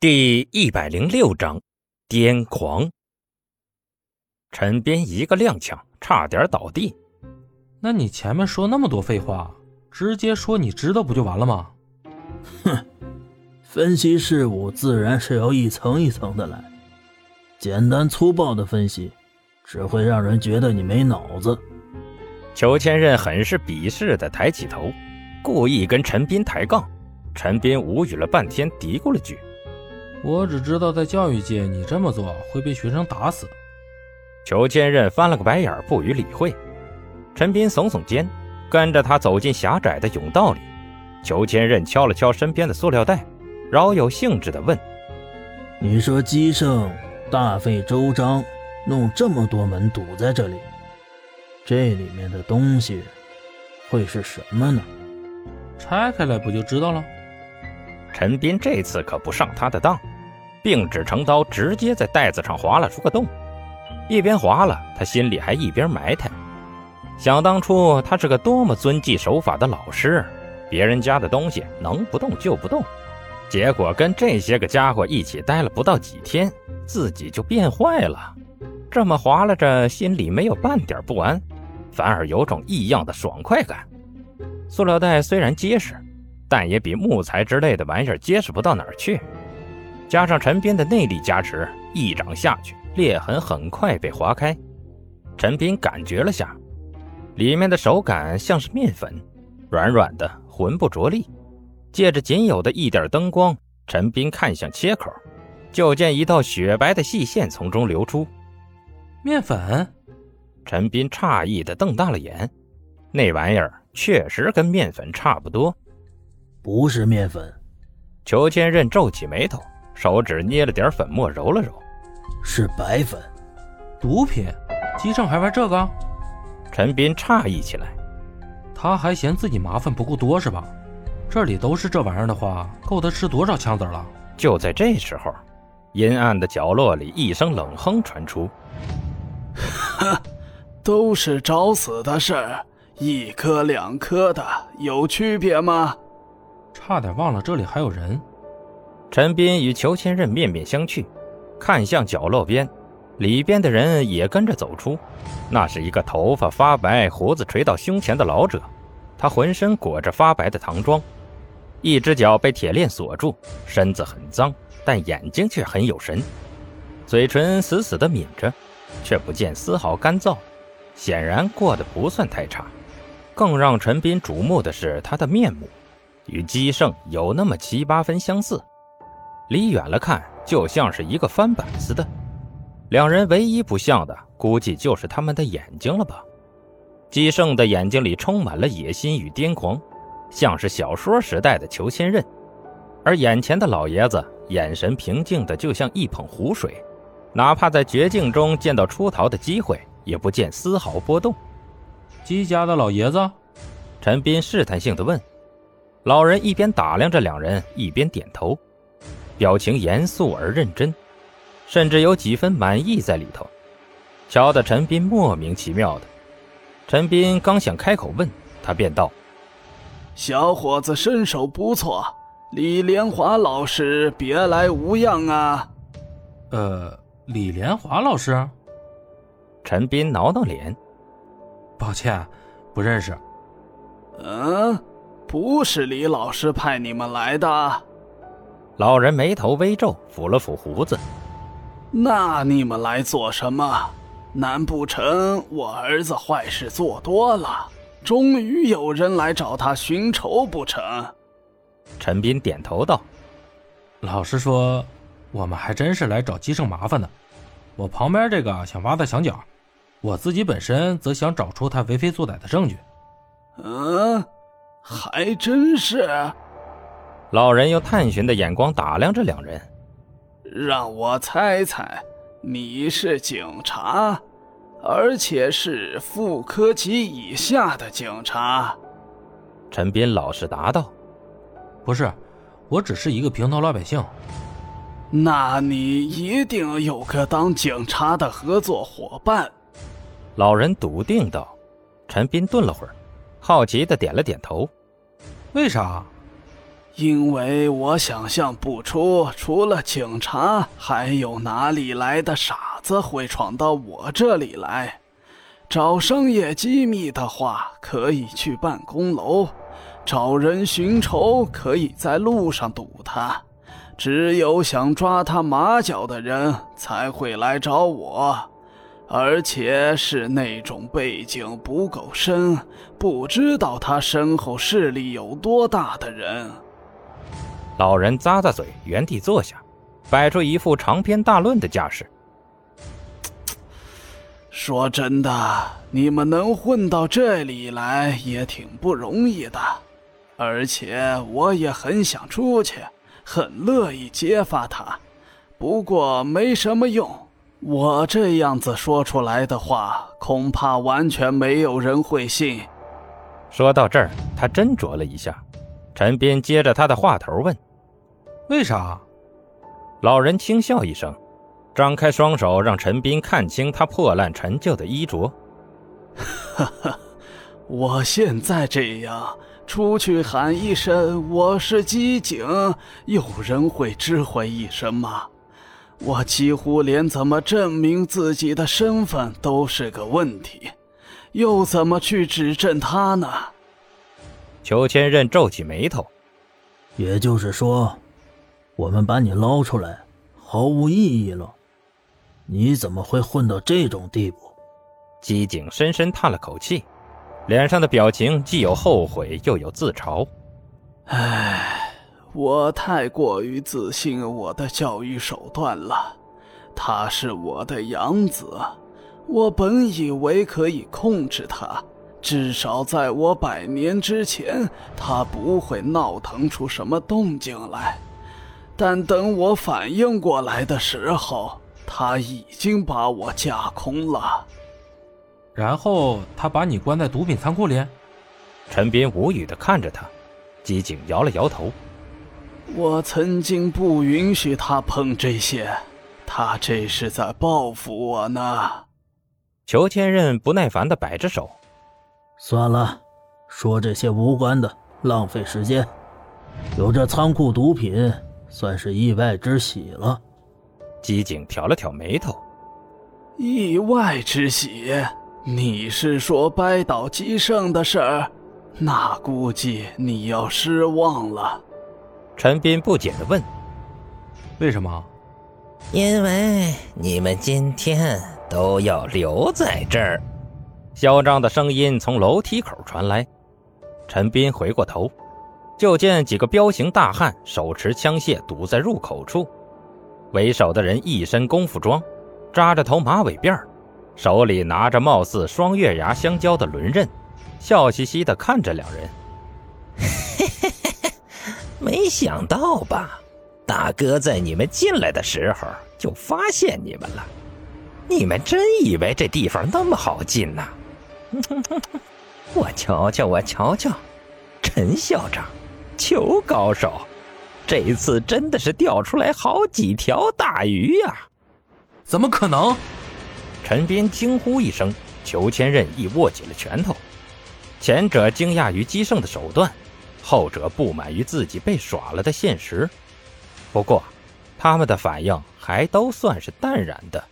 第一百零六章，癫狂。陈斌一个踉跄，差点倒地。那你前面说那么多废话，直接说你知道不就完了吗？哼，分析事物自然是要一层一层的来，简单粗暴的分析，只会让人觉得你没脑子。裘千仞很是鄙视的抬起头，故意跟陈斌抬杠。陈斌无语了半天，嘀咕了句。我只知道，在教育界，你这么做会被学生打死。裘千仞翻了个白眼，不予理会。陈斌耸耸肩，跟着他走进狭窄的甬道里。裘千仞敲了敲身边的塑料袋，饶有兴致地问：“你说姬胜大费周章，弄这么多门堵在这里，这里面的东西会是什么呢？拆开来不就知道了？”陈斌这次可不上他的当，并指成刀，直接在袋子上划了出个洞。一边划了，他心里还一边埋汰：想当初他是个多么遵纪守法的老师，别人家的东西能不动就不动。结果跟这些个家伙一起待了不到几天，自己就变坏了。这么划拉着，心里没有半点不安，反而有种异样的爽快感。塑料袋虽然结实。但也比木材之类的玩意儿结实不到哪儿去，加上陈斌的内力加持，一掌下去，裂痕很快被划开。陈斌感觉了下，里面的手感像是面粉，软软的，浑不着力。借着仅有的一点灯光，陈斌看向切口，就见一道雪白的细线从中流出。面粉？陈斌诧异的瞪大了眼，那玩意儿确实跟面粉差不多。不是面粉，裘千仞皱起眉头，手指捏了点粉末揉了揉，是白粉。毒品？姬胜还玩这个？陈斌诧异起来，他还嫌自己麻烦不够多是吧？这里都是这玩意儿的话，够他吃多少枪子了？就在这时候，阴暗的角落里一声冷哼传出：“哈，都是找死的事儿，一颗两颗的有区别吗？”差点忘了这里还有人。陈斌与裘千仞面面相觑，看向角落边，里边的人也跟着走出。那是一个头发发白、胡子垂到胸前的老者，他浑身裹着发白的唐装，一只脚被铁链锁住，身子很脏，但眼睛却很有神，嘴唇死死地抿着，却不见丝毫干燥，显然过得不算太差。更让陈斌瞩目的是他的面目。与姬胜有那么七八分相似，离远了看就像是一个翻板似的。两人唯一不像的，估计就是他们的眼睛了吧？姬胜的眼睛里充满了野心与癫狂，像是小说时代的裘千仞；而眼前的老爷子眼神平静的，就像一捧湖水，哪怕在绝境中见到出逃的机会，也不见丝毫波动。姬家的老爷子，陈斌试探性的问。老人一边打量着两人，一边点头，表情严肃而认真，甚至有几分满意在里头，瞧得陈斌莫名其妙的。陈斌刚想开口问，他便道：“小伙子身手不错，李连华老师别来无恙啊。”“呃，李连华老师？”陈斌挠挠脸，“抱歉，不认识。”“嗯。”不是李老师派你们来的。老人眉头微皱，抚了抚胡子。那你们来做什么？难不成我儿子坏事做多了，终于有人来找他寻仇不成？陈斌点头道：“老实说，我们还真是来找姬胜麻烦的。我旁边这个想挖他墙角，我自己本身则想找出他为非作歹的证据。”嗯。还真是。老人用探寻的眼光打量着两人，让我猜猜，你是警察，而且是副科级以下的警察。陈斌老实答道：“不是，我只是一个平头老百姓。”那你一定有个当警察的合作伙伴。”老人笃定道。陈斌顿了会儿，好奇的点了点头。为啥？因为我想象不出，除了警察，还有哪里来的傻子会闯到我这里来。找商业机密的话，可以去办公楼；找人寻仇，可以在路上堵他。只有想抓他马脚的人才会来找我，而且是那种背景不够深、不知道他身后势力有多大的人。老人咂咂嘴，原地坐下，摆出一副长篇大论的架势。说真的，你们能混到这里来也挺不容易的，而且我也很想出去。很乐意揭发他，不过没什么用。我这样子说出来的话，恐怕完全没有人会信。说到这儿，他斟酌了一下。陈斌接着他的话头问：“为啥？”老人轻笑一声，张开双手让陈斌看清他破烂陈旧的衣着。哈哈，我现在这样。出去喊一声“我是机警”，有人会知会一声吗？我几乎连怎么证明自己的身份都是个问题，又怎么去指证他呢？裘千仞皱起眉头。也就是说，我们把你捞出来毫无意义了？你怎么会混到这种地步？机警深深叹了口气。脸上的表情既有后悔，又有自嘲。唉，我太过于自信我的教育手段了。他是我的养子，我本以为可以控制他，至少在我百年之前，他不会闹腾出什么动静来。但等我反应过来的时候，他已经把我架空了。然后他把你关在毒品仓库里。陈斌无语的看着他，机警摇了摇头。我曾经不允许他碰这些，他这是在报复我呢。裘千仞不耐烦的摆着手。算了，说这些无关的，浪费时间。有这仓库毒品，算是意外之喜了。机警挑了挑眉头。意外之喜。你是说掰倒姬胜的事儿？那估计你要失望了。陈斌不解的问：“为什么？”“因为你们今天都要留在这儿。”嚣张的声音从楼梯口传来。陈斌回过头，就见几个彪形大汉手持枪械堵在入口处。为首的人一身功夫装，扎着头马尾辫。手里拿着貌似双月牙相交的轮刃，笑嘻嘻地看着两人。没想到吧，大哥在你们进来的时候就发现你们了。你们真以为这地方那么好进呐？我瞧瞧，我瞧瞧，陈校长，裘高手，这次真的是钓出来好几条大鱼呀！怎么可能？陈斌惊呼一声，裘千仞亦握紧了拳头。前者惊讶于姬胜的手段，后者不满于自己被耍了的现实。不过，他们的反应还都算是淡然的。